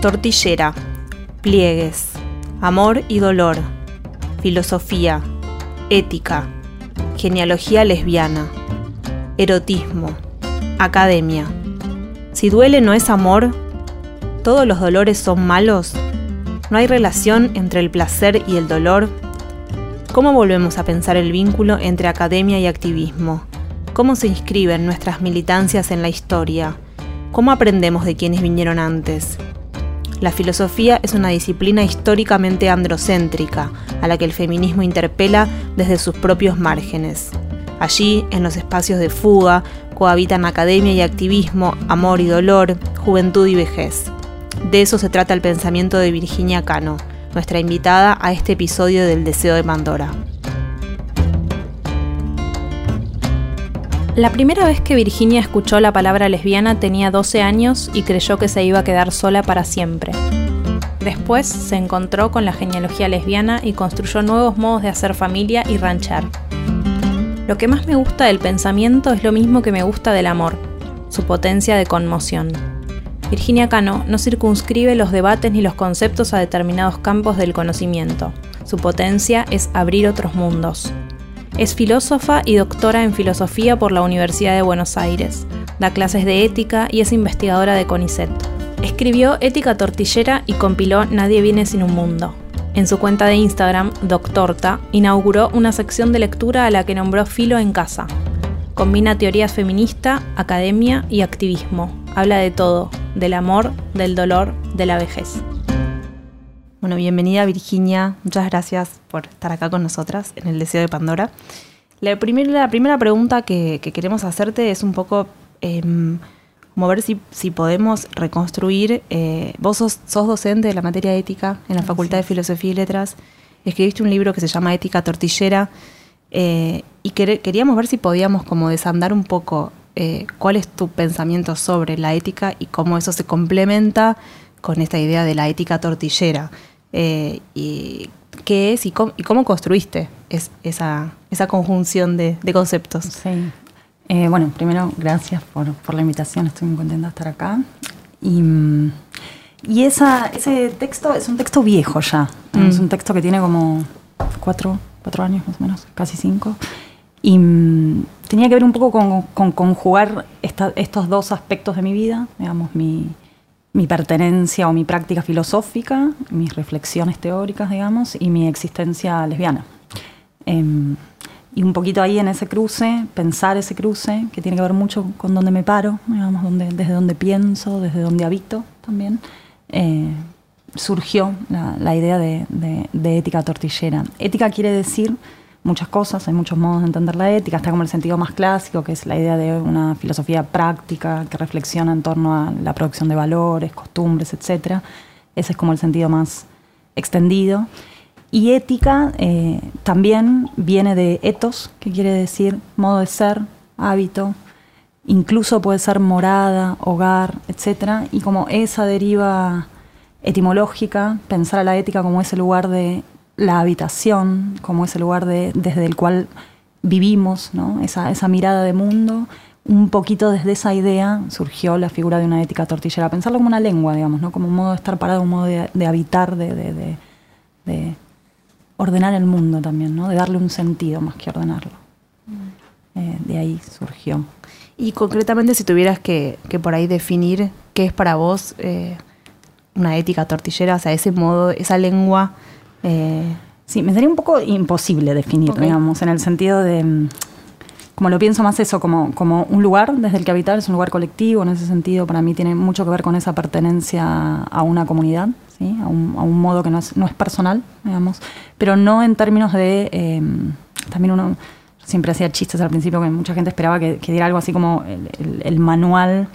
Tortillera, pliegues, amor y dolor, filosofía, ética, genealogía lesbiana, erotismo, academia. Si duele no es amor, todos los dolores son malos, no hay relación entre el placer y el dolor. ¿Cómo volvemos a pensar el vínculo entre academia y activismo? ¿Cómo se inscriben nuestras militancias en la historia? ¿Cómo aprendemos de quienes vinieron antes? La filosofía es una disciplina históricamente androcéntrica, a la que el feminismo interpela desde sus propios márgenes. Allí, en los espacios de fuga, cohabitan academia y activismo, amor y dolor, juventud y vejez. De eso se trata el pensamiento de Virginia Cano, nuestra invitada a este episodio del Deseo de Pandora. La primera vez que Virginia escuchó la palabra lesbiana tenía 12 años y creyó que se iba a quedar sola para siempre. Después se encontró con la genealogía lesbiana y construyó nuevos modos de hacer familia y ranchar. Lo que más me gusta del pensamiento es lo mismo que me gusta del amor, su potencia de conmoción. Virginia Cano no circunscribe los debates ni los conceptos a determinados campos del conocimiento. Su potencia es abrir otros mundos. Es filósofa y doctora en filosofía por la Universidad de Buenos Aires. Da clases de ética y es investigadora de CONICET. Escribió Ética Tortillera y compiló Nadie viene sin un mundo. En su cuenta de Instagram, Doctorta, inauguró una sección de lectura a la que nombró Filo en Casa. Combina teorías feminista, academia y activismo. Habla de todo, del amor, del dolor, de la vejez. Bueno, bienvenida Virginia, muchas gracias por estar acá con nosotras en el Deseo de Pandora. La, la primera pregunta que, queremos hacerte es un poco em, como ver si, si podemos reconstruir, eh, vos sos, docente de la materia ética en la Facultad de Filosofía y Letras, escribiste un libro que se llama Ética Tortillera eh, y queríamos ver si podíamos como desandar un poco eh, cuál es tu pensamiento sobre la ética y cómo eso se complementa con esta idea de la ética tortillera. Eh, y qué es y cómo, construiste esa, esa, conjunción de, conceptos. Sí. Eh, bueno, primero, gracias por, por, la invitación, estoy muy contenta de estar acá. Y, y esa, ese texto es un texto viejo ya, mm. es un texto que tiene como cuatro, cuatro años más o menos, casi cinco. Y mm, tenía que ver un poco con, con conjugar estos dos aspectos de mi vida, digamos, mi, mi pertenencia o mi práctica filosófica, mis reflexiones teóricas, digamos, y mi existencia lesbiana. Em, y un poquito ahí en ese cruce, pensar ese cruce, que tiene que ver mucho con dónde me paro, digamos, donde, desde dónde pienso, desde dónde habito también, eh, surgió la, idea de, de ética tortillera. Ética quiere decir muchas cosas, hay muchos modos de entender la ética, está como el sentido más clásico, que es la idea de una filosofía práctica que reflexiona en torno a la producción de valores, costumbres, etc. Ese es como el sentido más extendido. Y ética eh, también viene de etos, que quiere decir modo de ser, hábito, incluso puede ser morada, hogar, etc. Y como esa deriva etimológica, pensar a la ética como ese lugar de la habitación como ese lugar de, desde el cual vivimos, ¿no? esa, esa mirada de mundo, un poquito desde esa idea surgió la figura de una ética tortillera, pensarlo como una lengua, digamos, ¿no? como un modo de estar parado, un modo de, habitar, de, de, ordenar el mundo también, ¿no? de darle un sentido más que ordenarlo. Mm. Eh, de ahí surgió. Y concretamente si tuvieras que, que, por ahí definir qué es para vos eh, una ética tortillera, o sea, ese modo, esa lengua eh, sí, me sería un poco imposible definir, digamos, en el sentido de... como lo pienso más eso, como, como un lugar desde el que habitar, es un lugar colectivo, en ese sentido para mí tiene mucho que ver con esa pertenencia a una comunidad, ¿sí? a, un, a un modo que no es, no es personal, digamos, pero no en términos de, eh, también uno siempre hacía chistes al principio que mucha gente esperaba que, que diera algo así como el, el, el manual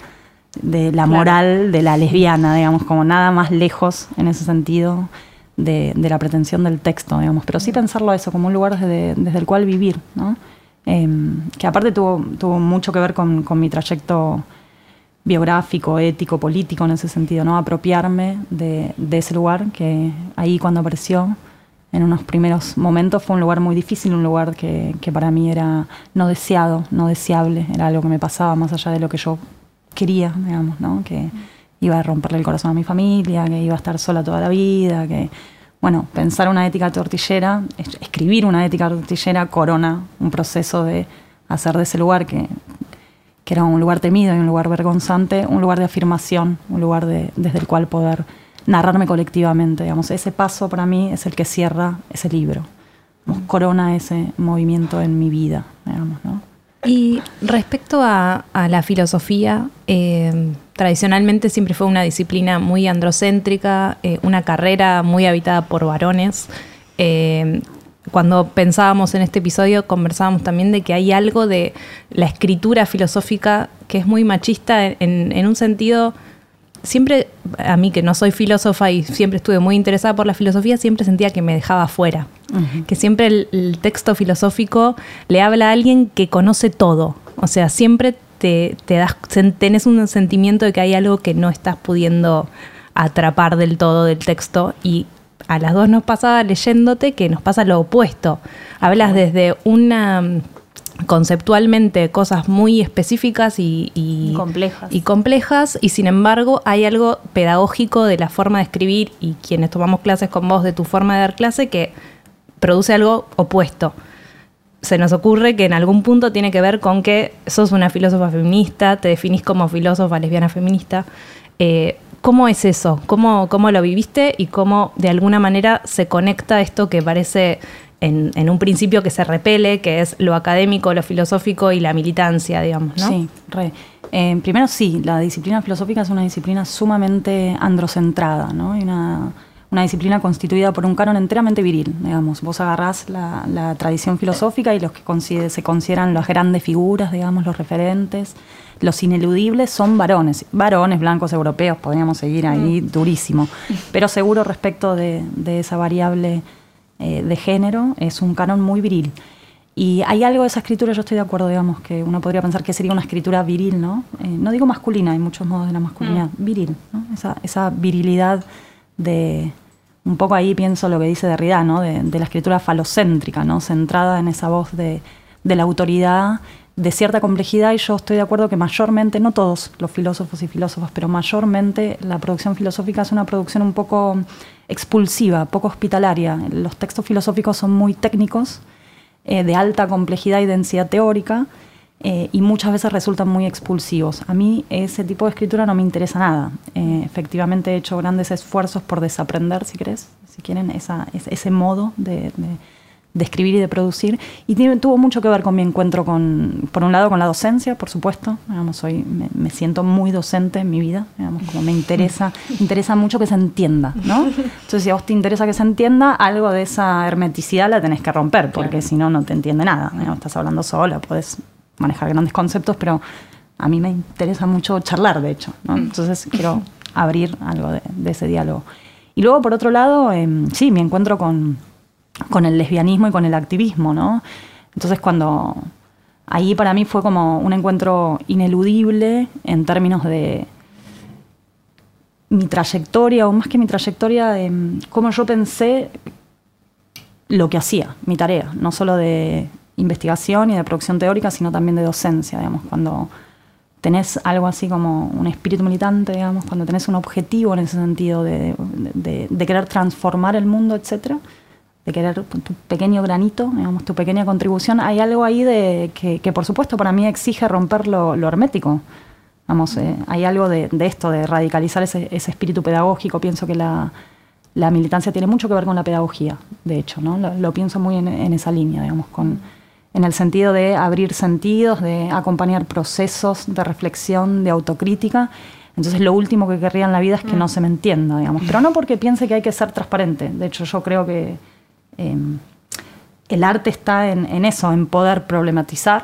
de la moral de la lesbiana, digamos, como nada más lejos en ese sentido de, de la pretensión del texto, digamos, pero sí pensarlo eso como un lugar desde, desde el cual vivir, ¿no? Eh, que aparte tuvo, tuvo mucho que ver con, con, mi trayecto biográfico, ético, político en ese sentido, ¿no? Apropiarme de, de, ese lugar que ahí cuando apareció en unos primeros momentos fue un lugar muy difícil, un lugar que, que para mí era no deseado, no deseable, era algo que me pasaba más allá de lo que yo quería, digamos, ¿no? Que iba a romperle el corazón a mi familia, que iba a estar sola toda la vida, que bueno, pensar una ética tortillera, escribir una ética tortillera corona un proceso de hacer de ese lugar que, que era un lugar temido y un lugar vergonzante, un lugar de afirmación, un lugar de, desde el cual poder narrarme colectivamente. Digamos. Ese paso para mí es el que cierra ese libro, corona ese movimiento en mi vida. Digamos, ¿no? Y respecto a, a la filosofía, eh, tradicionalmente siempre fue una disciplina muy androcéntrica, eh, una carrera muy habitada por varones. Eh, cuando pensábamos en este episodio conversábamos también de que hay algo de la escritura filosófica que es muy machista en, en un sentido siempre, a mí que no soy filósofa y siempre estuve muy interesada por la filosofía, siempre sentía que me dejaba fuera. Uh -huh. Que siempre el, el, texto filosófico le habla a alguien que conoce todo. O sea, siempre te, te das, tenés un sentimiento de que hay algo que no estás pudiendo atrapar del todo del texto y a las dos nos pasaba leyéndote que nos pasa lo opuesto. Hablas desde una conceptualmente cosas muy específicas y, y, y, complejas. y complejas y sin embargo hay algo pedagógico de la forma de escribir y quienes tomamos clases con vos de tu forma de dar clase que produce algo opuesto. Se nos ocurre que en algún punto tiene que ver con que sos una filósofa feminista, te definís como filósofa lesbiana feminista. Eh, ¿Cómo es eso? ¿Cómo, ¿Cómo lo viviste y cómo de alguna manera se conecta esto que parece en, en, un principio que se repele, que es lo académico, lo filosófico y la militancia, digamos, ¿no? Sí, re. Eh, primero sí, la disciplina filosófica es una disciplina sumamente androcentrada, ¿no? Y una, una disciplina constituida por un canon enteramente viril, digamos. Vos agarrás la, la tradición filosófica y los que consider, se consideran las grandes figuras, digamos, los referentes, los ineludibles son varones, varones blancos europeos, podríamos seguir ahí mm. durísimo, pero seguro respecto de, de esa variable eh, de género, es un canon muy viril. Y hay algo de esa escritura, yo estoy de acuerdo, digamos, que uno podría pensar que sería una escritura viril, ¿no? Eh, no digo masculina, hay muchos modos de la masculinidad, mm. viril, ¿no? Esa, esa, virilidad de, un poco ahí pienso lo que dice Derrida, ¿no? De, la escritura falocéntrica, ¿no? Centrada en esa voz de, de la autoridad de cierta complejidad y yo estoy de acuerdo que mayormente, no todos los filósofos y filósofas, pero mayormente la producción filosófica es una producción un poco expulsiva, poco hospitalaria. Los textos filosóficos son muy técnicos, eh, de alta complejidad y densidad teórica, eh, y muchas veces resultan muy expulsivos. A mí ese tipo de escritura no me interesa nada. Eh, efectivamente he hecho grandes esfuerzos por desaprender, si querés, si quieren, esa, ese modo de, de de escribir y de producir. Y tiene, tuvo mucho que ver con mi encuentro con, por un lado, con la docencia, por supuesto. Digamos, soy, me, me, siento muy docente en mi vida, digamos, como me interesa, interesa mucho que se entienda, ¿no? Entonces, si a vos te interesa que se entienda, algo de esa hermeticidad la tenés que romper, porque claro. si no, no te entiende nada. Digamos, estás hablando sola, puedes manejar grandes conceptos, pero a mí me interesa mucho charlar, de hecho, ¿no? Entonces, quiero abrir algo de, de ese diálogo. Y luego, por otro lado, eh, sí, mi encuentro con con el lesbianismo y con el activismo, ¿no? Entonces cuando ahí para mí fue como un encuentro ineludible en términos de mi trayectoria, o más que mi trayectoria, de cómo yo pensé lo que hacía, mi tarea, no solo de investigación y de producción teórica, sino también de docencia, digamos, cuando tenés algo así como un espíritu militante, digamos, cuando tenés un objetivo en ese sentido de, querer transformar el mundo, etcétera, de querer tu pequeño granito, digamos, tu pequeña contribución, hay algo ahí de que, por supuesto para mí exige romper lo, hermético. Vamos, eh, hay algo de, esto, de radicalizar ese, ese espíritu pedagógico. Pienso que la, militancia tiene mucho que ver con la pedagogía, de hecho, ¿no? Lo, lo pienso muy en, en, esa línea, digamos, con en el sentido de abrir sentidos, de acompañar procesos de reflexión, de autocrítica. Entonces lo último que querría en la vida es que no se me entienda, digamos. Pero no porque piense que hay que ser transparente. De hecho, yo creo que em, el arte está en, eso, en poder problematizar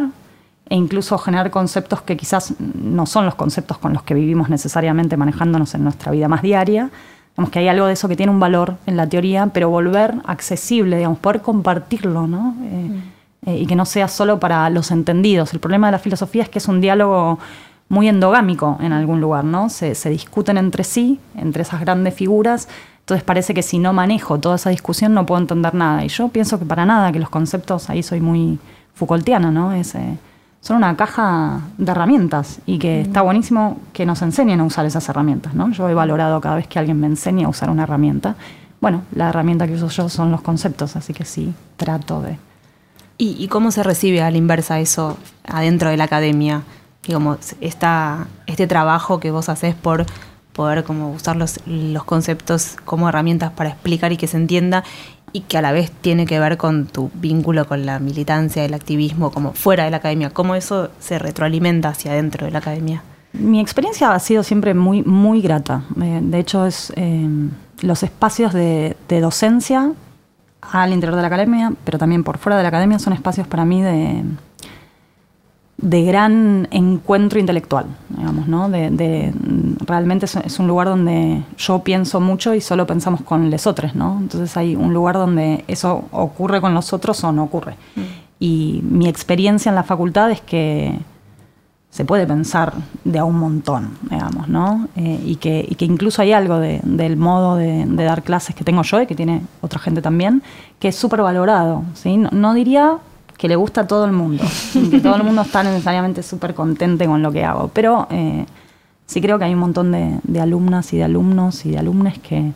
e incluso generar conceptos que quizás no son los conceptos con los que vivimos necesariamente manejándonos en nuestra vida más diaria. Digamos que hay algo de eso que tiene un valor en la teoría, pero volver accesible, digamos, poder compartirlo, ¿no? Eh, mm. Eh, y que no sea solo para los entendidos. El problema de la filosofía es que es un diálogo muy endogámico en algún lugar, ¿no? Se, discuten entre sí, entre esas grandes figuras, entonces parece que si no manejo toda esa discusión no puedo entender nada. Y yo pienso que para nada, que los conceptos, ahí soy muy Foucaultiana, ¿no? Es, eh, son una caja de herramientas y que está buenísimo que nos enseñen a usar esas herramientas, ¿no? Yo he valorado cada vez que alguien me enseña a usar una herramienta. Bueno, la herramienta que uso yo son los conceptos, así que sí, trato de ¿Y, cómo se recibe a la inversa eso adentro de la academia? Como esta, este trabajo que vos haces por poder como usar los, los conceptos como herramientas para explicar y que se entienda y que a la vez tiene que ver con tu vínculo con la militancia, el activismo, como fuera de la academia. ¿Cómo eso se retroalimenta hacia adentro de la academia? Mi experiencia ha sido siempre muy, muy grata. Eh, de hecho, es eh, los espacios de, docencia al interior de la academia, pero también por fuera de la academia, son espacios para mí de, de gran encuentro intelectual, digamos, ¿no? De, realmente es, un lugar donde yo pienso mucho y solo pensamos con los otros, ¿no? Entonces hay un lugar donde eso ocurre con los otros o no ocurre. Mm. Y mi experiencia en la facultad es que se puede pensar de a un montón, digamos, ¿no? Eh, y, que, incluso hay algo del modo de, dar clases que tengo yo y que tiene otra gente también, que es súper valorado, ¿sí? No, diría que le gusta a todo el mundo, que todo el mundo está necesariamente súper contente con lo que hago, pero eh, sí creo que hay un montón de, alumnas y de alumnos y de alumnes que,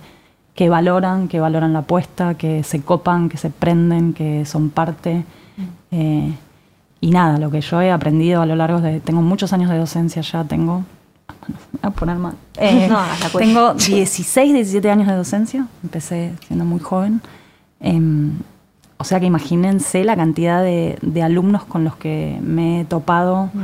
que valoran, que valoran la apuesta, que se copan, que se prenden, que son parte. Eh, y nada, lo que yo he aprendido a lo largo de. Tengo muchos años de docencia ya, tengo. A poner mal. Eh, tengo 16, 17 años de docencia, empecé siendo muy joven. Em, o sea que imagínense la cantidad de, alumnos con los que me he topado. Mm.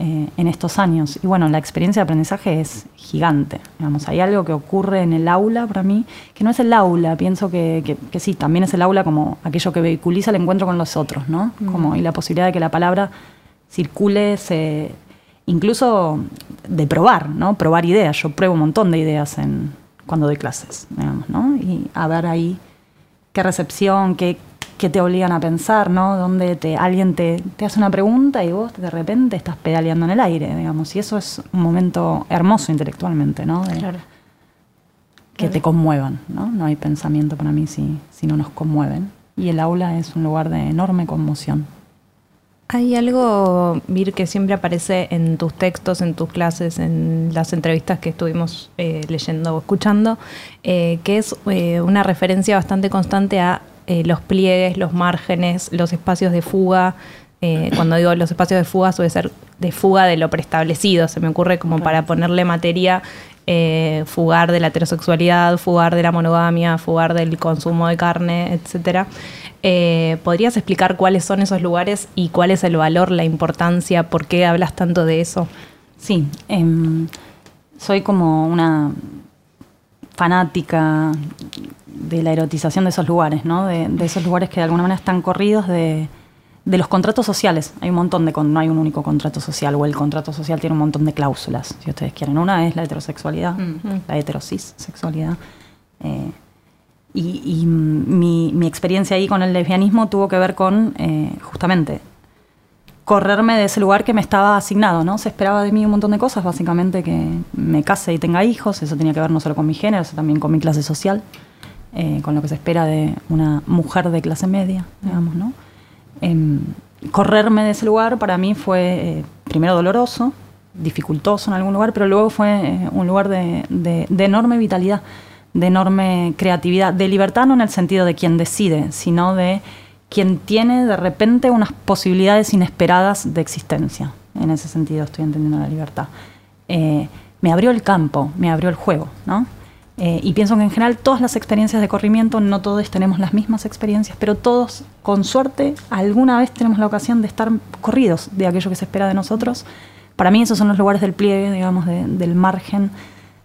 Eh, en estos años. Y bueno, la experiencia de aprendizaje es gigante. Digamos, hay algo que ocurre en el aula para mí, que no es el aula, pienso que, que, sí, también es el aula como aquello que vehiculiza el encuentro con los otros, ¿no? Mm. Como, y la posibilidad de que la palabra circule, se, incluso de probar, ¿no? Probar ideas. Yo pruebo un montón de ideas en, cuando doy clases, digamos, ¿no? Y a ver ahí qué recepción, qué, que te obligan a pensar, ¿no? Donde te, alguien te, hace una pregunta y vos de repente estás pedaleando en el aire, digamos. Y eso es un momento hermoso intelectualmente, ¿no? claro. Que te conmuevan, ¿no? No hay pensamiento para mí si, si no nos conmueven. Y el aula es un lugar de enorme conmoción. Hay algo, Vir, que siempre aparece en tus textos, en tus clases, en las entrevistas que estuvimos eh, leyendo o escuchando, eh, que es eh, una referencia bastante constante a eh, los pliegues, los márgenes, los espacios de fuga. Eh, cuando digo los espacios de fuga, suele ser de fuga de lo preestablecido. Se me ocurre como para ponerle materia, eh, fugar de la heterosexualidad, fugar de la monogamia, fugar del consumo de carne, etcétera. ¿Podrías explicar cuáles son esos lugares y cuál es el valor, la importancia, por qué hablas tanto de eso? Sí, em, soy como una fanática de la erotización de esos lugares, ¿no? De, esos lugares que de alguna manera están corridos de, los contratos sociales. Hay un montón de, no hay un único contrato social, o el contrato social tiene un montón de cláusulas, si ustedes quieren. Una es la heterosexualidad, la heterosis sexualidad. Eh, y, mi, experiencia ahí con el lesbianismo tuvo que ver con, eh, justamente, correrme de ese lugar que me estaba asignado, ¿no? Se esperaba de mí un montón de cosas, básicamente que me case y tenga hijos, eso tenía que ver no solo con mi género, sino también con mi clase social. Eh, con lo que se espera de una mujer de clase media, digamos, ¿no? Em, correrme de ese lugar para mí fue eh, primero doloroso, dificultoso en algún lugar, pero luego fue eh, un lugar de, enorme vitalidad, de enorme creatividad, de libertad no en el sentido de quien decide, sino de quien tiene de repente unas posibilidades inesperadas de existencia. En ese sentido estoy entendiendo la libertad. me abrió el campo, me abrió el juego, ¿no? Eh, y pienso que en general todas las experiencias de corrimiento, no todos tenemos las mismas experiencias, pero todos, con suerte, alguna vez tenemos la ocasión de estar corridos de aquello que se espera de nosotros. Para mí esos son los lugares del pliegue, digamos, del margen,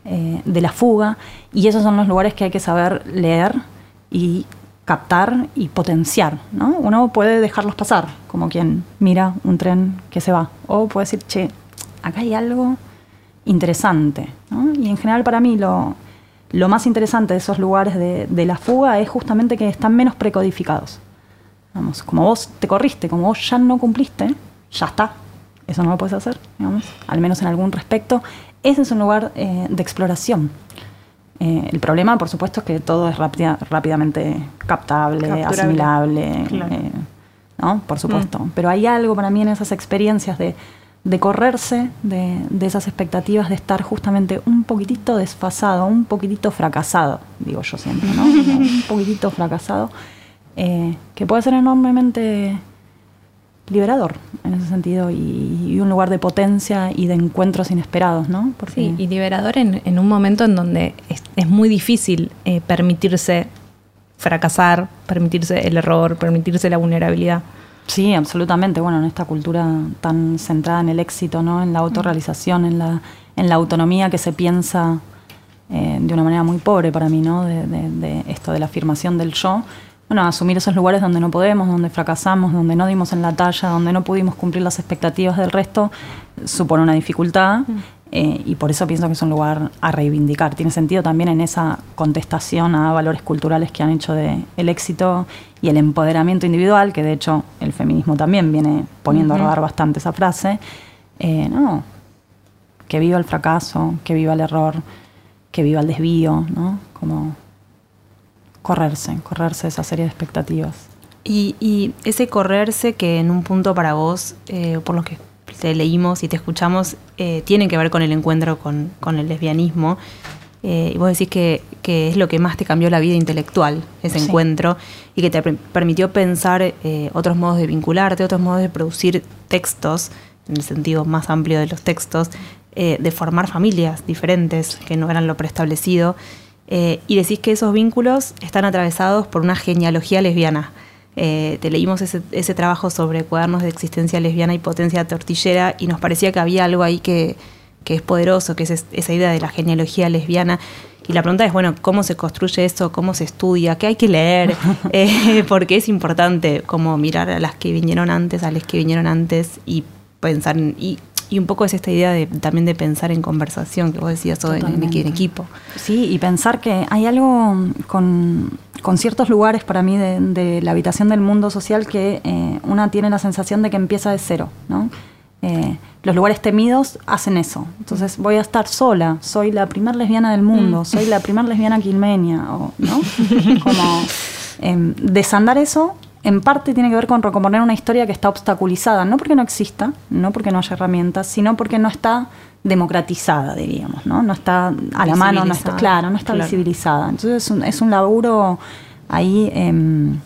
eh, de la fuga, y esos son los lugares que hay que saber leer y captar y potenciar. ¿no? Uno puede dejarlos pasar, como quien mira un tren que se va, o puede decir, che, acá hay algo interesante. Y en general para mí lo, lo más interesante de esos lugares de, la fuga es justamente que están menos precodificados. Vamos, como vos te corriste, como vos ya no cumpliste, ya está. Eso no lo puedes hacer, digamos, al menos en algún respecto. Ese es un lugar eh, de exploración. Eh, el problema, por supuesto, es que todo es rápidamente captable, asimilable, eh, ¿no? Por supuesto. Mm. Pero hay algo para mí en esas experiencias de de correrse de, esas expectativas de estar justamente un poquitito desfasado, un poquitito fracasado, digo yo siempre, ¿no? un poquitito fracasado, eh, que puede ser enormemente liberador en ese sentido y, un lugar de potencia y de encuentros inesperados, ¿no? Sí, y liberador en, un momento en donde es, muy difícil eh, permitirse fracasar, permitirse el error, permitirse la vulnerabilidad. Sí, absolutamente. Bueno, en esta cultura tan centrada en el éxito, ¿no? En la autorrealización, en la, en la autonomía que se piensa eh, de una manera muy pobre para mí, ¿no? De, esto de la afirmación del yo. Bueno, asumir esos lugares donde no podemos, donde fracasamos, donde no dimos en la talla, donde no pudimos cumplir las expectativas del resto, supone una dificultad. Eh, y por eso pienso que es un lugar a reivindicar. Tiene sentido también en esa contestación a valores culturales que han hecho de el éxito y el empoderamiento individual, que de hecho el feminismo también viene poniendo a rodar bastante esa frase. Eh, no, que viva el fracaso, que viva el error, que viva el desvío, ¿no? Como correrse, correrse esa serie de expectativas. Y, ese correrse que en un punto para vos, eh, por lo que te leímos y te escuchamos eh, tienen que ver con el encuentro con, el lesbianismo. Eh, y vos decís que, es lo que más te cambió la vida intelectual, ese encuentro, y que te permitió pensar eh, otros modos de vincularte, otros modos de producir textos, en el sentido más amplio de los textos, de formar familias diferentes que no eran lo preestablecido. Y decís que esos vínculos están atravesados por una genealogía lesbiana. Eh, te leímos ese, trabajo sobre cuadernos de existencia lesbiana y potencia tortillera y nos parecía que había algo ahí que, es poderoso, que es esa idea de la genealogía lesbiana. Y la pregunta es, bueno, ¿cómo se construye eso? ¿Cómo se estudia? ¿Qué hay que leer? eh, porque es importante como mirar a las que vinieron antes, a las que vinieron antes y pensar, y y un poco es esta idea de, también de pensar en conversación, que vos decías todo en, en, equipo. Sí, y pensar que hay algo con, ciertos lugares para mí de, la habitación del mundo social que eh, una tiene la sensación de que empieza de cero, ¿no? Eh, los lugares temidos hacen eso. Entonces voy a estar sola, soy la primer lesbiana del mundo, mm. soy la primer lesbiana quilmenia, ¿no? Como em, desandar eso en parte tiene que ver con recomponer una historia que está obstaculizada, no porque no exista, no porque no haya herramientas, sino porque no está democratizada, diríamos, ¿no? No está a la mano, no está, claro, no está visibilizada. Entonces es un, es un laburo ahí em,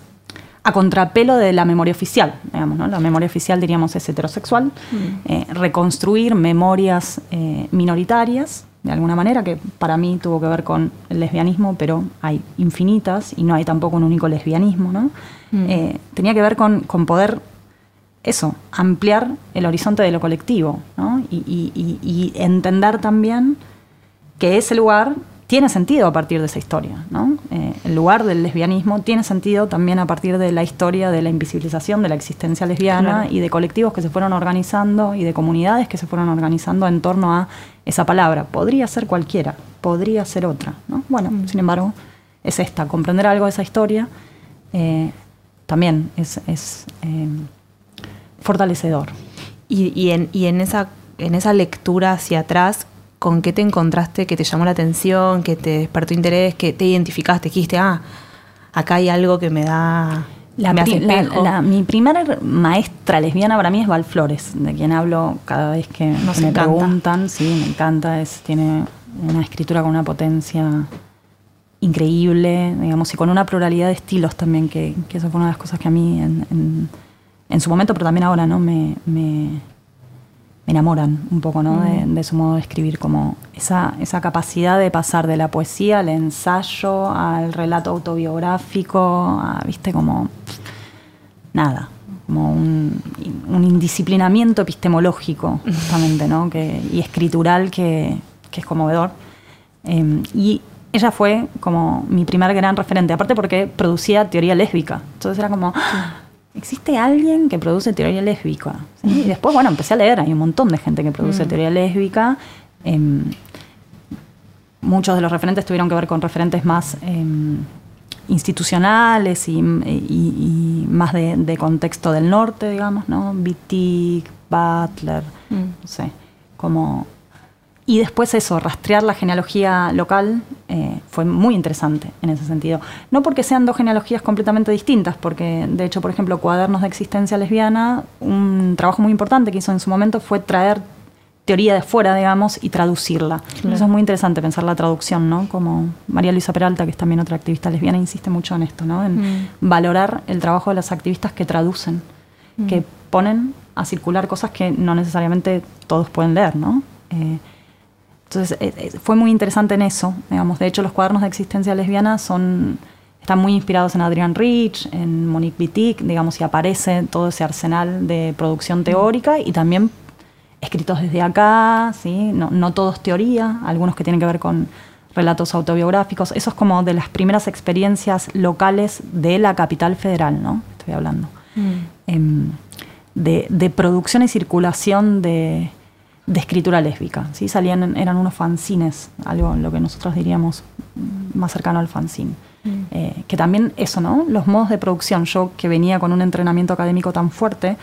a contrapelo de la memoria oficial, digamos, ¿no? La memoria oficial, diríamos, es heterosexual. Mm. Eh, reconstruir memorias eh, minoritarias de alguna manera, que para mí tuvo que ver con el lesbianismo, pero hay infinitas y no hay tampoco un único lesbianismo, ¿no? Mm. Eh, tenía que ver con, poder, eso, ampliar el horizonte de lo colectivo, ¿no? Y, entender también que ese lugar tiene sentido a partir de esa historia, ¿no? Eh, el lugar del lesbianismo tiene sentido también a partir de la historia de la invisibilización de la existencia lesbiana y de colectivos que se fueron organizando y de comunidades que se fueron organizando en torno a esa palabra. Podría ser cualquiera, podría ser otra. ¿no? Bueno, mm. sin embargo, es esta. Comprender algo de esa historia eh, también es, eh, fortalecedor. Y, en, y en, esa, en esa lectura hacia atrás, ¿con qué te encontraste que te llamó la atención, que te despertó interés, que te identificaste, que dijiste, ah, acá hay algo que me da la, mi primera maestra lesbiana para mí es Val Flores, de quien hablo cada vez que, me preguntan. Sí, me encanta. Es, tiene una escritura con una potencia increíble, digamos, y con una pluralidad de estilos también, que, eso fue una de las cosas que a mí en, su momento, pero también ahora, ¿no? Me, enamoran un poco, ¿no? De, de su modo de escribir, como esa, esa capacidad de pasar de la poesía al ensayo, al relato autobiográfico, a, viste, como nada, como un, un indisciplinamiento epistemológico, justamente, ¿no? Que, y escritural que, que es conmovedor. Eh, y ella fue como mi primer gran referente, aparte porque producía teoría lésbica. Entonces era como, ¡Ah! ¿Existe alguien que produce teoría lésbica? ¿Sí? Y después, bueno, empecé a leer, hay un montón de gente que produce Mm. teoría lésbica. Em, muchos de los referentes tuvieron que ver con referentes más em, institucionales y, y- y más de, de contexto del norte, digamos, ¿no? Wittig, Butler, Mm. no sé, como... Y después eso, rastrear la genealogía local eh, fue muy interesante en ese sentido. No porque sean dos genealogías completamente distintas, porque de hecho, por ejemplo, Cuadernos de Existencia Lesbiana, un trabajo muy importante que hizo en su momento fue traer teoría de fuera, digamos, y traducirla. Eso es muy interesante pensar la traducción, ¿no? Como María Luisa Peralta, que es también otra activista lesbiana, insiste mucho en esto, ¿no? En valorar el trabajo de las activistas que traducen, que ponen a circular cosas que no necesariamente todos pueden leer, ¿no? Eh, entonces eh, eh, fue muy interesante en eso, digamos. De hecho, los cuadernos de existencia lesbiana son están muy inspirados en Adrian Rich, en Monique Wittig, digamos, y aparece todo ese arsenal de producción teórica y también escritos desde acá, ¿sí? no, no todos teoría, algunos que tienen que ver con relatos autobiográficos. Eso es como de las primeras experiencias locales de la capital federal, ¿no? Estoy hablando. Em, de, de producción y circulación de, de escritura lésbica. ¿sí? Salían, eran unos fanzines, algo lo que nosotros diríamos mm, más cercano al fanzine. Eh, que también eso, ¿no? Los modos de producción. Yo que venía con un entrenamiento académico tan fuerte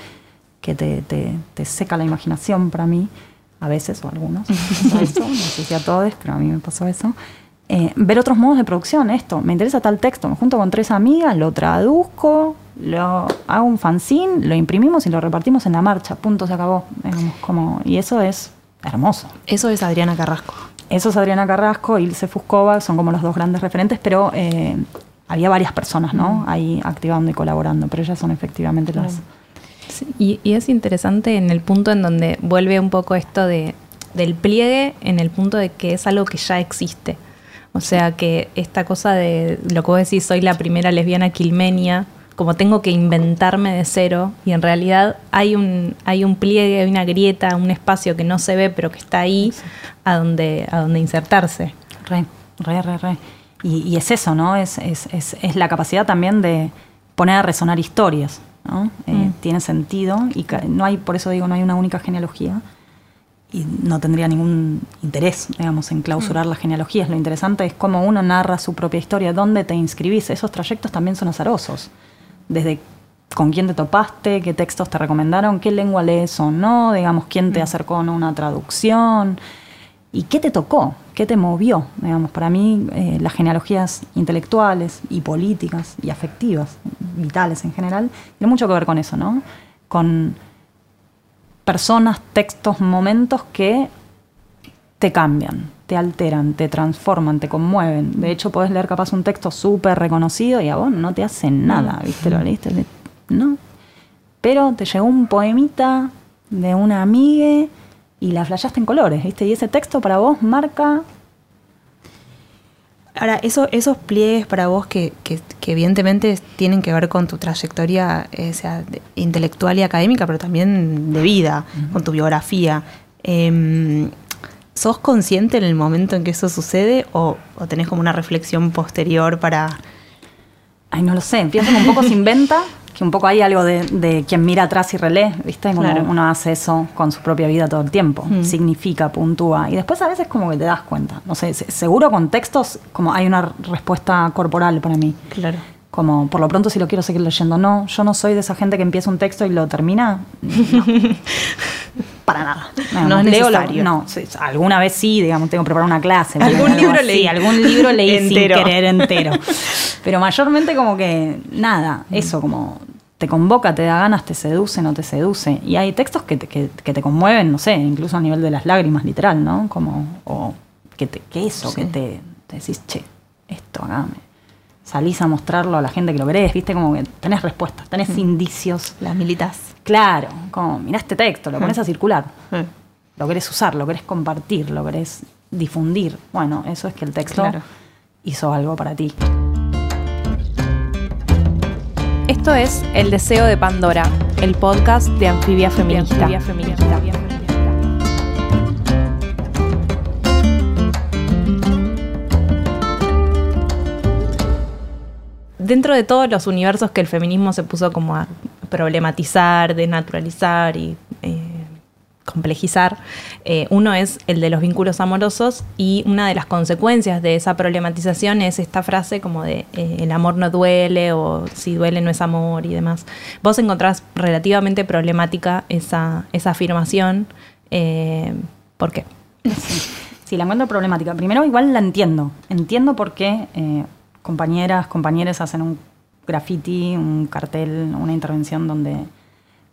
que te, te- te seca la imaginación para mí, a veces o a algunos, eso, no sé si a todos, pero a mí me pasó eso. Eh, ver otros modos de producción, esto, me interesa tal texto, me junto con tres amigas, lo traduzco, lo hago un fanzine, lo imprimimos y lo repartimos en la marcha, punto, se acabó. digamos, como, y eso es hermoso. Eso es Adriana Carrasco. Eso es Adriana Carrasco, Ilse Fuscova, son como los dos grandes referentes, pero eh, había varias personas, ¿no? Ahí activando y colaborando, pero ellas son efectivamente las... Sí, y, y es interesante en el punto en donde vuelve un poco esto de, del pliegue, en el punto de que es algo que ya existe. O sea que esta cosa de lo que vos decís, soy la primera lesbiana quilmenia, como tengo que inventarme de cero, y en realidad hay un, hay un pliegue, hay una grieta, un espacio que no se ve, pero que está ahí a donde, a donde insertarse. Re, re, re, re. Y, y es eso, ¿no? Es, es, es, es la capacidad también de poner a resonar historias, ¿no? Eh, Tiene sentido y no hay, por eso digo, no hay una única genealogía y no tendría ningún interés, digamos, en clausurar las genealogías. Lo interesante es cómo uno narra su propia historia, dónde te inscribís. Esos trayectos también son azarosos. Desde con quién te topaste, qué textos te recomendaron, qué lengua lees o no, digamos, quién te acercó a una traducción y qué te tocó, qué te movió. Digamos, para mí eh, las genealogías intelectuales y políticas y afectivas, vitales en general, tienen mucho que ver con eso, ¿no? Con personas, textos, momentos que te cambian, te alteran, te transforman, te conmueven. De hecho, podés leer capaz un texto súper reconocido y a vos no te hace nada, ¿viste? Lo leíste, no. Pero te llegó un poemita de una amiga y la flashaste en colores, ¿viste? Y ese texto para vos marca Ahora, eso, esos pliegues para vos que, que- que evidentemente tienen que ver con tu trayectoria eh, o sea, de- intelectual y académica, pero también de vida, con tu biografía. em, ¿Sos consciente en el momento en que eso sucede o, o tenés como una reflexión posterior para... Ay, no lo sé, que un poco se inventa, que un poco hay algo de, de quien mira atrás y relee, ¿viste? Como Claro. uno hace eso con su propia vida todo el tiempo, Mm. significa, puntúa, y después a veces como que te das cuenta, no sé, se- seguro con textos como hay una respuesta corporal para mí. Claro. Como, por lo pronto, si lo quiero seguir leyendo, no, yo no soy de esa gente que empieza un texto y lo termina. No. Para nada. No es leo lo- necesario. no, alguna vez sí, digamos, tengo que preparar una clase. Algún libro leí. Algún libro leí Entero. sin querer entero. Pero mayormente como que nada, eso como te convoca, te da ganas, te seduce, no te seduce. Y hay textos que te, que, que te conmueven, no sé, incluso a nivel de las lágrimas, literal, ¿no? Como, o que, te, que eso, Sí. que te, te decís, che, esto acá me, salís a mostrarlo a la gente que lo querés, viste, como que tenés respuestas, tenés indicios. Las militas. Claro, como mirá este texto, lo pones a circular, lo querés usar, lo querés compartir, lo querés difundir. Bueno, eso es que el texto hizo algo para ti. Esto es El Deseo de Pandora, el podcast de Anfibia Feminista. Dentro de todos los universos que el feminismo se puso como a problematizar, denaturalizar y eh, complejizar. Eh, uno es el de los vínculos amorosos y una de las consecuencias de esa problematización es esta frase como de eh, el amor no duele o si duele no es amor y demás. Vos encontrás relativamente problemática esa, esa afirmación. ¿Por qué? Sí, la encuentro problemática. Primero, igual la entiendo. Entiendo por qué compañeras, compañeros hacen un graffiti, un cartel, una intervención donde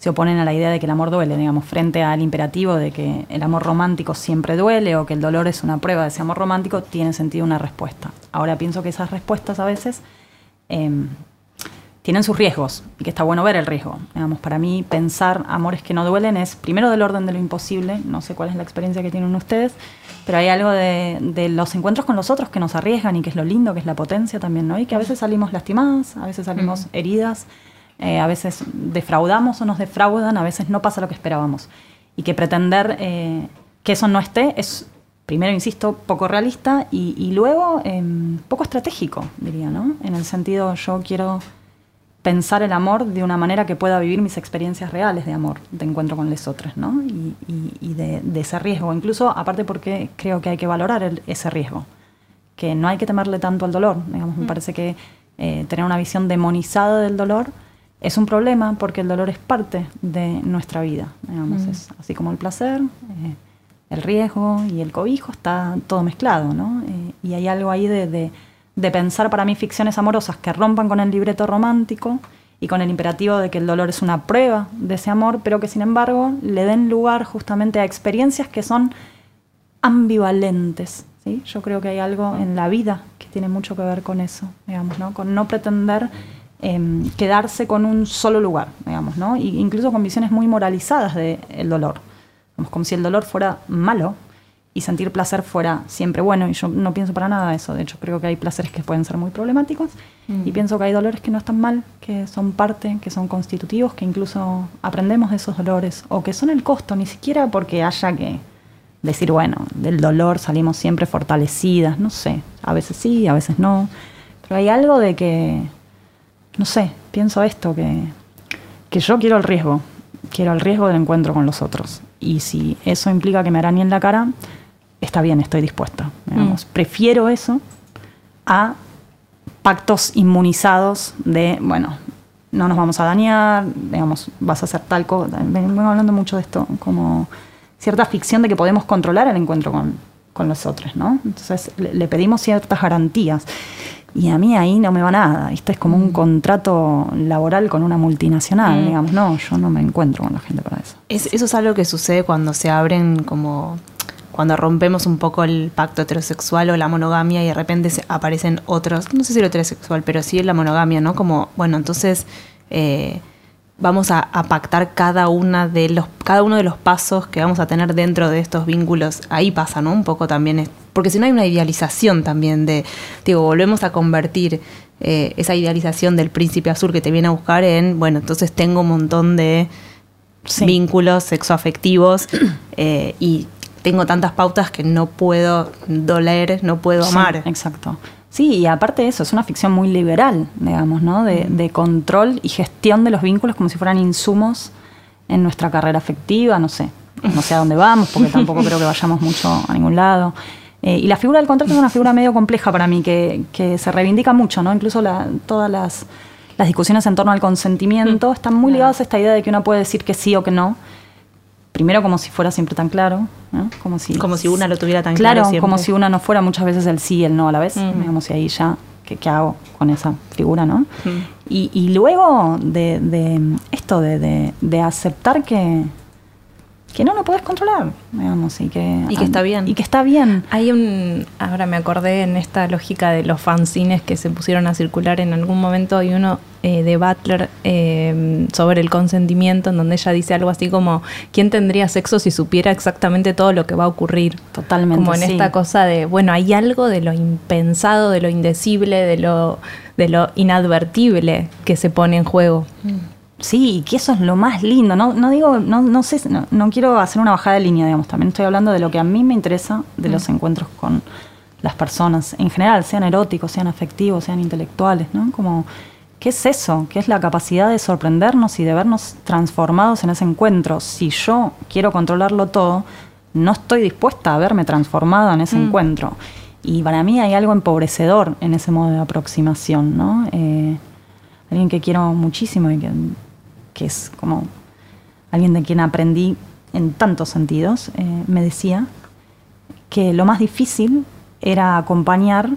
se oponen a la idea de que el amor duele, digamos, frente al imperativo de que el amor romántico siempre duele o que el dolor es una prueba de ese amor romántico, tiene sentido una respuesta. Ahora pienso que esas respuestas a veces em, tienen sus riesgos y que está bueno ver el riesgo. Digamos, para mí pensar amores que no duelen es primero del orden de lo imposible, no sé cuál es la experiencia que tienen ustedes, pero hay algo de, los encuentros con los otros que nos arriesgan y que es lo lindo, que es la potencia también, ¿no? Y que a veces salimos lastimadas, a veces salimos heridas, eh, a veces defraudamos o nos defraudan, a veces no pasa lo que esperábamos. Y que pretender eh, que eso no esté es, primero, insisto, poco realista y, y luego em, poco estratégico, diría, ¿no? En el sentido, yo quiero pensar el amor de una manera que pueda vivir mis experiencias reales de amor, de encuentro con los otros, ¿no? Y, de, ese riesgo. Incluso, aparte porque creo que hay que valorar ese riesgo, que no hay que temerle tanto al dolor. Digamos, me mm. parece que eh, tener una visión demonizada del dolor es un problema porque el dolor es parte de nuestra vida. Digamos, mm. es así como el placer, eh, el riesgo y el cobijo está todo mezclado, ¿no? Eh, y hay algo ahí de de pensar para mí ficciones amorosas que rompan con el libreto romántico y con el imperativo de que el dolor es una prueba de ese amor, pero que sin embargo le den lugar justamente a experiencias que son ambivalentes. ¿sí? Yo creo que hay algo en la vida que tiene mucho que ver con eso, digamos, ¿no? con no pretender em, quedarse con un solo lugar, digamos, ¿no? incluso con visiones muy moralizadas del dolor, como si el dolor fuera malo y sentir placer fuera siempre bueno. Y yo no pienso para nada eso. De hecho, creo que hay placeres que pueden ser muy problemáticos. Y mm. pienso que hay dolores que no están mal, que son parte, que son constitutivos, que incluso aprendemos de esos dolores. O que son el costo, ni siquiera porque haya que decir, bueno, del dolor salimos siempre fortalecidas. No sé. A veces sí, a veces no. Pero hay algo de que, no sé, pienso esto, que, que yo quiero el riesgo. Quiero el riesgo del encuentro con los otros. Y si eso implica que me en la cara, está bien, estoy dispuesta. Mm. Prefiero eso a pactos inmunizados de, bueno, no nos vamos a dañar, digamos, vas a hacer tal cosa. Vengo hablando mucho de esto, como cierta ficción de que podemos controlar el encuentro con, con los otros, ¿no? Entonces le, pedimos ciertas garantías. Y a mí ahí no me va nada, esto es como un mm. contrato laboral con una multinacional, mm. digamos, no, yo no me encuentro con la gente para eso. eso es algo que sucede cuando se abren como cuando rompemos un poco el pacto heterosexual o la monogamia y de repente aparecen otros, no sé si lo heterosexual, pero sí la monogamia, ¿no? Como, bueno, entonces eh, vamos a, pactar cada, una de los, cada uno de los pasos que vamos a tener dentro de estos vínculos. Ahí pasa, ¿no? Un poco también, porque si no hay una idealización también de, digo, volvemos a convertir eh, esa idealización del príncipe azul que te viene a buscar en, bueno, entonces tengo un montón de... vínculos sexoafectivos eh, y tengo tantas pautas que no puedo doler, no puedo amar. exacto. Sí, y aparte de eso, es una ficción muy liberal, digamos, ¿no? De, de, control y gestión de los vínculos como si fueran insumos en nuestra carrera afectiva, no sé. No sé a dónde vamos, porque tampoco creo que vayamos mucho a ningún lado. Eh, y la figura del contrato es una figura medio compleja para mí, que, que se reivindica mucho, ¿no? Incluso la, todas las, las, discusiones en torno al consentimiento mm. están muy ligadas a esta idea de que uno puede decir que sí o que no primero como si fuera siempre tan claro, como, si, como si una lo tuviera tan claro. Claro, como si una no fuera muchas veces el sí y el no a la vez, mm. digamos, y ahí ya, ¿qué, hago con esa figura? ¿no? Mm. Y, luego de, esto, de, aceptar que, que no lo podés controlar, digamos, y que, y que está bien. Y que está bien. Hay un, ahora me acordé en esta lógica de los fanzines que se pusieron a circular en algún momento, hay uno eh, de Butler eh, sobre el consentimiento, en donde ella dice algo así como, ¿quién tendría sexo si supiera exactamente todo lo que va a ocurrir? Totalmente. Como en esta cosa de, bueno, hay algo de lo impensado, de lo indecible, de lo, de lo inadvertible que se pone en juego. Mm. Sí, y que eso es lo más lindo. No, no digo, no, no sé, no, quiero hacer una bajada de línea, digamos. También estoy hablando de lo que a mí me interesa de los mm. encuentros con las personas en general, sean eróticos, sean afectivos, sean intelectuales, ¿no? Como, ¿qué es eso? ¿Qué es la capacidad de sorprendernos y de vernos transformados en ese encuentro? Si yo quiero controlarlo todo, no estoy dispuesta a verme transformada en ese mm. encuentro. Y para mí hay algo empobrecedor en ese modo de aproximación, ¿no? Eh, alguien que quiero muchísimo y que que es como alguien de quien aprendí en tantos sentidos, eh, me decía que lo más difícil era acompañar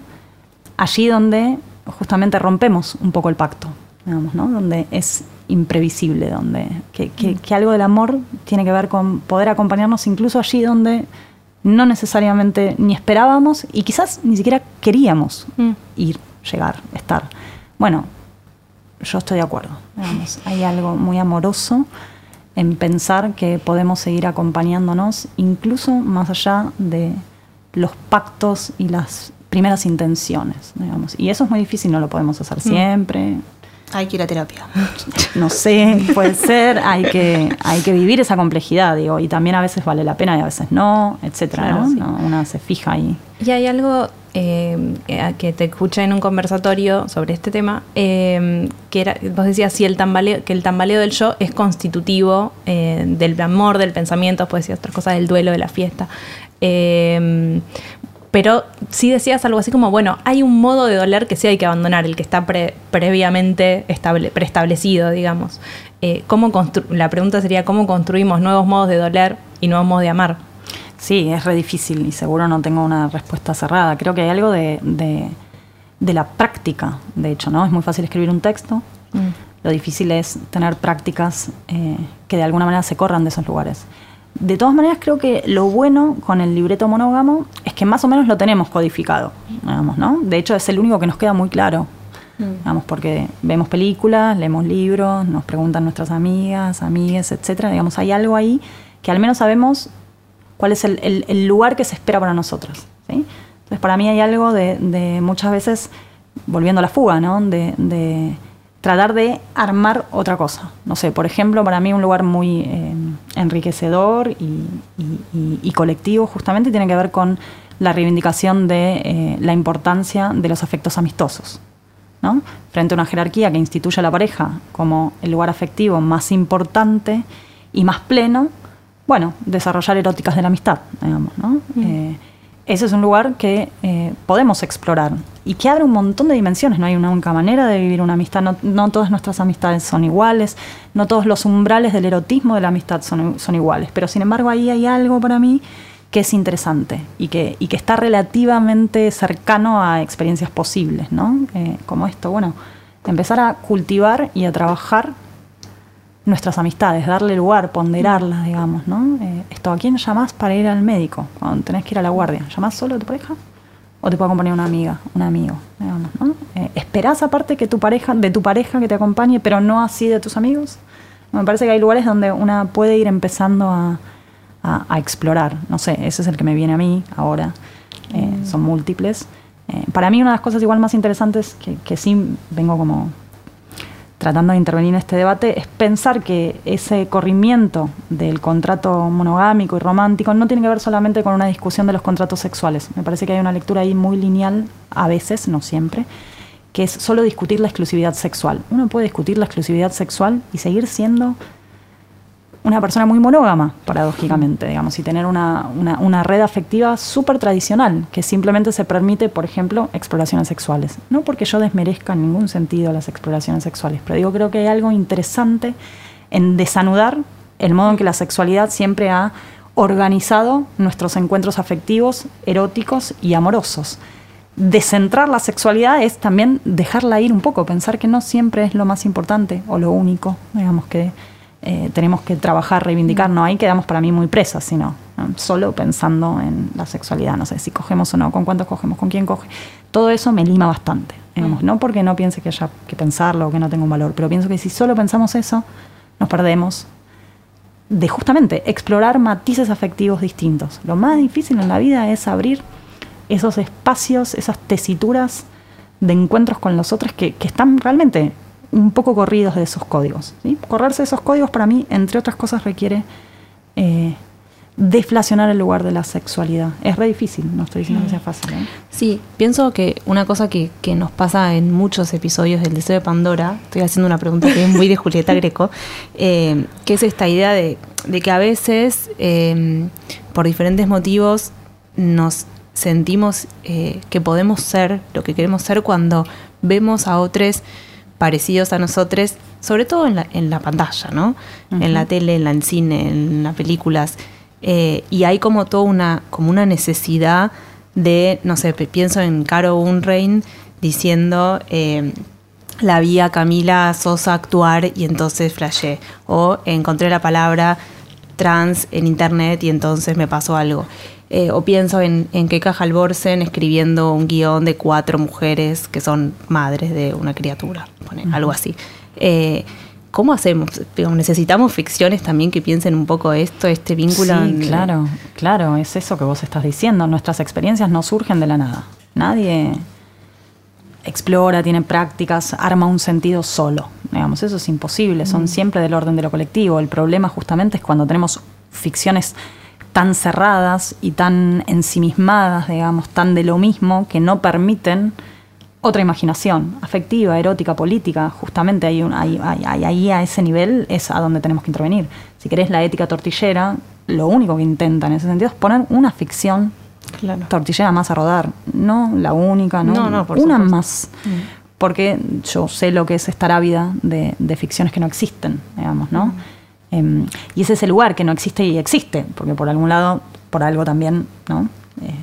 allí donde justamente rompemos un poco el pacto, digamos, ¿no? donde es imprevisible, donde que, que, algo del amor tiene que ver con poder acompañarnos incluso allí donde no necesariamente ni esperábamos y quizás ni siquiera queríamos mm. ir, llegar, estar. Bueno, yo estoy de acuerdo. Hay algo muy amoroso en pensar que podemos seguir acompañándonos, incluso más allá de los pactos y las primeras intenciones. Digamos. Y eso es muy difícil, no lo podemos hacer mm. siempre. Hay que ir a terapia. No sé, puede ser, hay que, hay que vivir esa complejidad, digo, y también a veces vale la pena y a veces no, etcétera, ¿no? Una se fija ahí. Y hay algo eh, que te escuché en un conversatorio sobre este tema, eh, que era, vos decías si el tambaleo, que el tambaleo del yo es constitutivo eh, del amor, del pensamiento, pues decir otras cosas del duelo, de la fiesta. Pero sí decías algo así como, bueno, hay un modo de doler que sí hay que abandonar, el que está previamente preestablecido, digamos. ¿cómo la pregunta sería, ¿cómo construimos nuevos modos de doler y nuevos modos de amar? Sí, es re difícil y seguro no tengo una respuesta cerrada. Creo que hay algo de, de, la práctica, de hecho, ¿no? Es muy fácil escribir un texto. Mm. Lo difícil es tener prácticas eh, que de alguna manera se corran de esos lugares. De todas maneras, creo que lo bueno con el libreto monógamo que más o menos lo tenemos codificado, digamos, ¿no? De hecho, es el único que nos queda muy claro, mm. digamos, porque vemos películas, leemos libros, nos preguntan nuestras amigas, amigas, etcétera. Digamos, hay algo ahí que al menos sabemos cuál es el, lugar que se espera para nosotros. Entonces, para mí hay algo de, muchas veces, volviendo a la fuga, ¿no? de, tratar de armar otra cosa. No sé, por ejemplo, para mí un lugar muy eh, enriquecedor y, colectivo justamente tiene que ver con la reivindicación de eh, la importancia de los afectos amistosos. ¿no? Frente a una jerarquía que instituye a la pareja como el lugar afectivo más importante y más pleno, bueno, desarrollar eróticas de la amistad, digamos, ¿no? Mm. Eh, ese es un lugar que eh, podemos explorar y que abre un montón de dimensiones. No hay una única manera de vivir una amistad. No, todas nuestras amistades son iguales. No todos los umbrales del erotismo de la amistad son, son, iguales. Pero sin embargo ahí hay algo para mí que es interesante y que, y que está relativamente cercano a experiencias posibles, ¿no? Eh, como esto, bueno, empezar a cultivar y a trabajar nuestras amistades, darle lugar, ponderarlas, digamos, ¿no? Eh, esto, ¿a quién llamás para ir al médico cuando tenés que ir a la guardia? ¿Llamás solo a tu pareja? ¿O te puede acompañar una amiga, un amigo, digamos, ¿no? Eh, ¿Esperás aparte que tu pareja, de tu pareja que te acompañe, pero no así de tus amigos? Me parece que hay lugares donde una puede ir empezando a, explorar. No sé, ese es el que me viene a mí ahora. Eh, mm. Son múltiples. para mí una de las cosas igual más interesantes que, que sí vengo como tratando de intervenir en este debate, es pensar que ese corrimiento del contrato monogámico y romántico no tiene que ver solamente con una discusión de los contratos sexuales. Me parece que hay una lectura ahí muy lineal, a veces, no siempre, que es solo discutir la exclusividad sexual. Uno puede discutir la exclusividad sexual y seguir siendo una persona muy monógama, paradójicamente, digamos, y tener una, una, red afectiva súper tradicional, que simplemente se permite, por ejemplo, exploraciones sexuales. No porque yo desmerezca en ningún sentido las exploraciones sexuales, pero digo, creo que hay algo interesante en desanudar el modo en que la sexualidad siempre ha organizado nuestros encuentros afectivos, eróticos y amorosos. Descentrar la sexualidad es también dejarla ir un poco, pensar que no siempre es lo más importante o lo único, digamos que eh, tenemos que trabajar, reivindicar, no ahí quedamos para mí muy presas, sino solo pensando en la sexualidad, no sé si cogemos o no, con cuántos cogemos, con quién coge. Todo eso me lima bastante, no porque no piense que haya que pensarlo o que no tenga un valor, pero pienso que si solo pensamos eso, nos perdemos de justamente explorar matices afectivos distintos. Lo más difícil en la vida es abrir esos espacios, esas tesituras de encuentros con los otros que, que están realmente un poco corridos de esos códigos. ¿sí? Correrse de esos códigos para mí, entre otras cosas, requiere eh, deflacionar el lugar de la sexualidad. Es re difícil, no estoy diciendo que sea fácil. ¿eh? Sí, pienso que una cosa que, nos pasa en muchos episodios del Deseo de Pandora, estoy haciendo una pregunta que es muy de Julieta Greco, eh, que es esta idea de, de que a veces, por diferentes motivos, nos sentimos que podemos ser lo que queremos ser cuando vemos a otros parecidos a nosotros, sobre todo en la, en la pantalla, ¿no? En la tele, en la en cine, en las películas. Eh, y hay como toda una, como una necesidad de, no sé, pienso en Caro Unrein diciendo eh, la vi a Camila Sosa actuar y entonces flashé. O encontré la palabra trans en internet y entonces me pasó algo. Eh, o pienso en, en Keka Halvorsen escribiendo un guion de cuatro mujeres que son madres de una criatura, algo así. Eh, ¿Cómo hacemos? Necesitamos ficciones también que piensen un poco esto, este vínculo. Sí, claro, claro, es eso que vos estás diciendo. Nuestras experiencias no surgen de la nada. Nadie explora, tiene prácticas, arma un sentido solo. Digamos, eso es imposible, son mm. siempre del orden de lo colectivo. El problema justamente es cuando tenemos ficciones tan cerradas y tan ensimismadas, digamos, tan de lo mismo, que no permiten otra imaginación afectiva, erótica, política. Justamente ahí, ahí, a ese nivel es a donde tenemos que intervenir. Si querés la ética tortillera, lo único que intenta en ese sentido es poner una ficción tortillera más a rodar. No la única, no, no, una más. Mm. Porque yo sé lo que es estar ávida de, ficciones que no existen, digamos, ¿no? Mm. Em, y ese es el lugar que no existe y existe, porque por algún lado, por algo también, ¿no? Eh,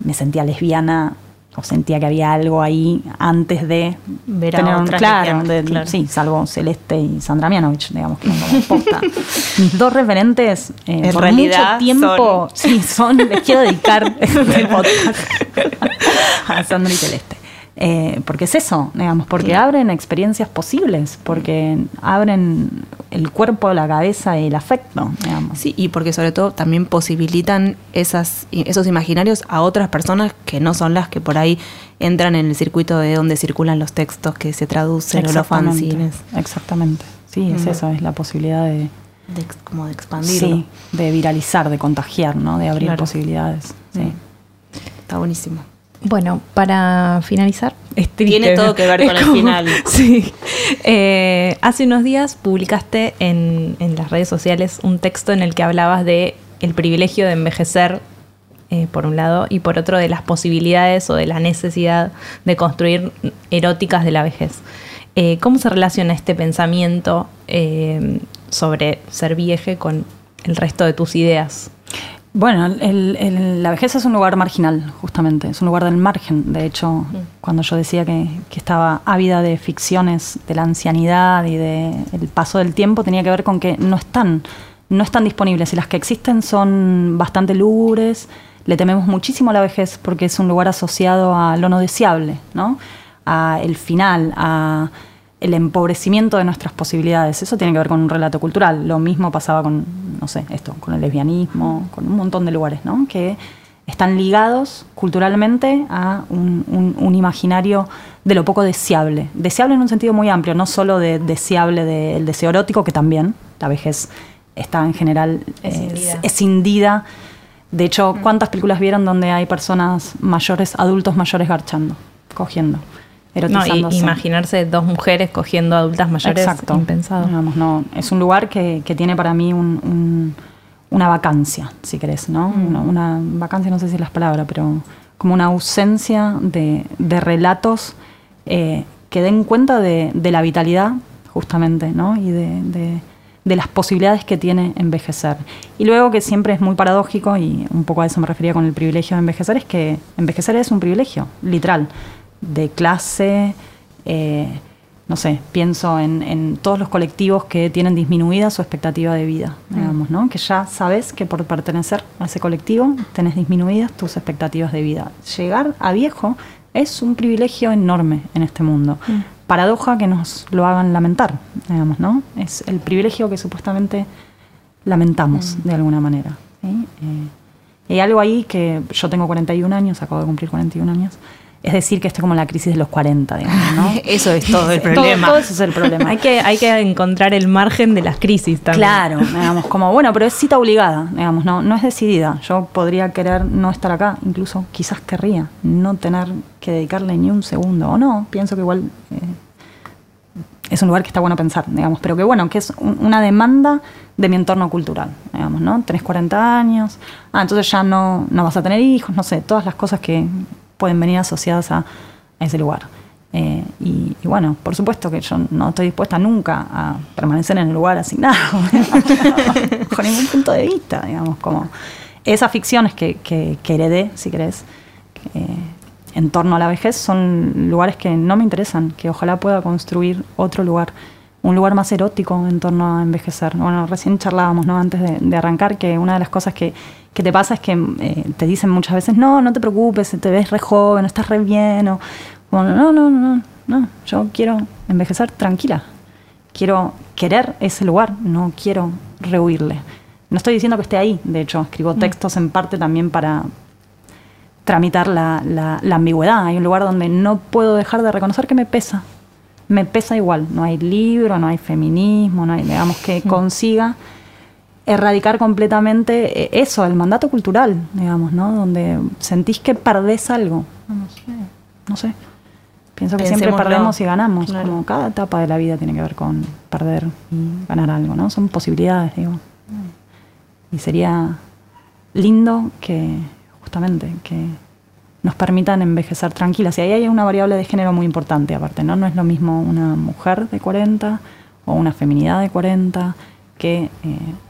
me sentía lesbiana o sentía que había algo ahí antes de ver tener un claro, sí, salvo Celeste y Sandra Mianovich, digamos que como posta. Mis dos referentes eh, en por realidad mucho tiempo, son... sí, son les quiero dedicar el podcast a Sandra y Celeste. Eh, porque es eso, digamos, porque abren experiencias posibles, porque abren el cuerpo, la cabeza y el afecto, digamos. Sí, y porque sobre todo también posibilitan esas, esos imaginarios a otras personas que no son las que por ahí entran en el circuito de donde circulan los textos que se traducen o los fanzines. Exactamente, sí, es eso, es la posibilidad de... como de expandirlo. Sí, de viralizar, de contagiar, ¿no? De abrir posibilidades. Sí. Está buenísimo. Bueno, para finalizar, tiene todo que ver con el final. Sí. Eh, hace unos días publicaste en, las redes sociales un texto en el que hablabas de el privilegio de envejecer, eh, por un lado, y por otro de las posibilidades o de la necesidad de construir eróticas de la vejez. Eh, ¿Cómo se relaciona este pensamiento sobre ser vieje con el resto de tus ideas? Bueno, la vejez es un lugar marginal, justamente, es un lugar del margen. De hecho, mm. cuando yo decía que, estaba ávida de ficciones de la ancianidad y del paso del tiempo, tenía que ver con que no están, no están disponibles y las que existen son bastante lúgubres. Le tememos muchísimo a la vejez porque es un lugar asociado a lo no deseable, ¿no? a el final, a el empobrecimiento de nuestras posibilidades. Eso tiene que ver con un relato cultural. Lo mismo pasaba con, no sé, esto, con el lesbianismo, con un montón de lugares, ¿no? Que están ligados culturalmente a un, imaginario de lo poco deseable. Deseable en un sentido muy amplio, no solo de deseable del deseo erótico, que también la vejez está en general escindida. De hecho, mm. ¿cuántas películas vieron donde hay personas mayores, adultos mayores garchando, cogiendo? No, imaginarse dos mujeres cogiendo adultas mayores Exacto. impensado. no, es un lugar que, tiene para mí una vacancia, si querés, ¿no? Mm. Una, vacancia, no sé si es la palabra, pero como una ausencia de, relatos eh, que den cuenta de, la vitalidad, justamente, ¿no? Y de, de, las posibilidades que tiene envejecer. Y luego que siempre es muy paradójico, y un poco a eso me refería con el privilegio de envejecer, es que envejecer es un privilegio, literal de clase, eh, no sé, pienso en, todos los colectivos que tienen disminuida su expectativa de vida, mm. digamos, ¿no? Que ya sabes que por pertenecer a ese colectivo tenés disminuidas tus expectativas de vida. Llegar a viejo es un privilegio enorme en este mundo. Mm. Paradoja que nos lo hagan lamentar, digamos, ¿no? Es el privilegio que supuestamente lamentamos mm. de alguna manera. ¿sí? Eh, hay algo ahí que yo tengo 41 años, acabo de cumplir 41 años, es decir, que esto es como la crisis de los 40, digamos, ¿no? eso es todo el problema. Todo, eso es el problema. hay, que, hay que encontrar el margen de las crisis también. Claro, digamos, como, bueno, pero es cita obligada, digamos, no, no es decidida. Yo podría querer no estar acá, incluso quizás querría no tener que dedicarle ni un segundo, o no, pienso que igual eh, es un lugar que está bueno pensar, digamos, pero que bueno, que es una demanda de mi entorno cultural, digamos, ¿no? Tenés 40 años, ah, entonces ya no, no vas a tener hijos, no sé, todas las cosas que pueden venir asociadas a, ese lugar. Eh, y, bueno, por supuesto que yo no estoy dispuesta nunca a permanecer en el lugar asignado, con ningún punto de vista, digamos, como esas ficciones que, que, heredé, si querés, en torno a la vejez, son lugares que no me interesan, que ojalá pueda construir otro lugar, un lugar más erótico en torno a envejecer. Bueno, recién charlábamos, ¿no? Antes de arrancar, que una de las cosas que que te pasa es que eh, te dicen muchas veces, no, no te preocupes, te ves re joven, estás re bien, o bueno, no, no, no, no, yo quiero envejecer tranquila, quiero querer ese lugar, no quiero rehuirle. No estoy diciendo que esté ahí, de hecho, escribo mm. textos en parte también para tramitar la, la, ambigüedad. Hay un lugar donde no puedo dejar de reconocer que me pesa, me pesa igual, no hay libro, no hay feminismo, no hay, digamos, que mm. consiga erradicar completamente eh, eso, el mandato cultural, digamos, ¿no? Donde sentís que perdés algo. No sé. No sé. Pienso que siempre perdemos y ganamos. Como cada etapa de la vida tiene que ver con perder y ganar algo, ¿no? Son posibilidades, digo. Y sería lindo que, justamente, que nos permitan envejecer tranquilas. Y ahí hay una variable de género muy importante, aparte, ¿no? No es lo mismo una mujer de 40 o una feminidad de 40 que eh,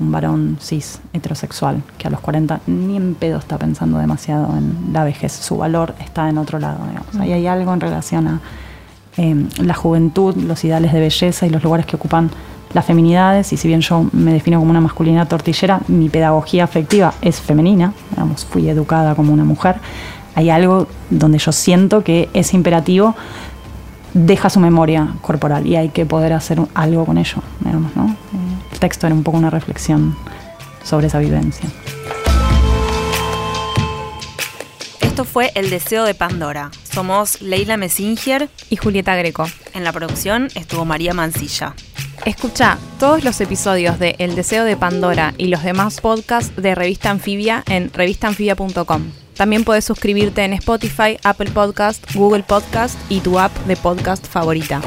un varón cis heterosexual que a los 40 ni en pedo está pensando demasiado en la vejez, su valor está en otro lado. Digamos. Ahí hay algo en relación a em, la juventud, los ideales de belleza y los lugares que ocupan las feminidades, y si bien yo me defino como una masculinidad tortillera, mi pedagogía afectiva es femenina, digamos, fui educada como una mujer, hay algo donde yo siento que es imperativo deja su memoria corporal y hay que poder hacer algo con ello, digamos, ¿no? El texto era un poco una reflexión sobre esa vivencia. Esto fue El Deseo de Pandora. Somos Leila Messinger y Julieta Greco. En la producción estuvo María Mancilla. Escucha todos los episodios de El Deseo de Pandora y los demás podcasts de Revista Anfibia en revistanfibia.com. También puedes suscribirte en Spotify, Apple Podcast, Google Podcast y tu app de podcast favorita.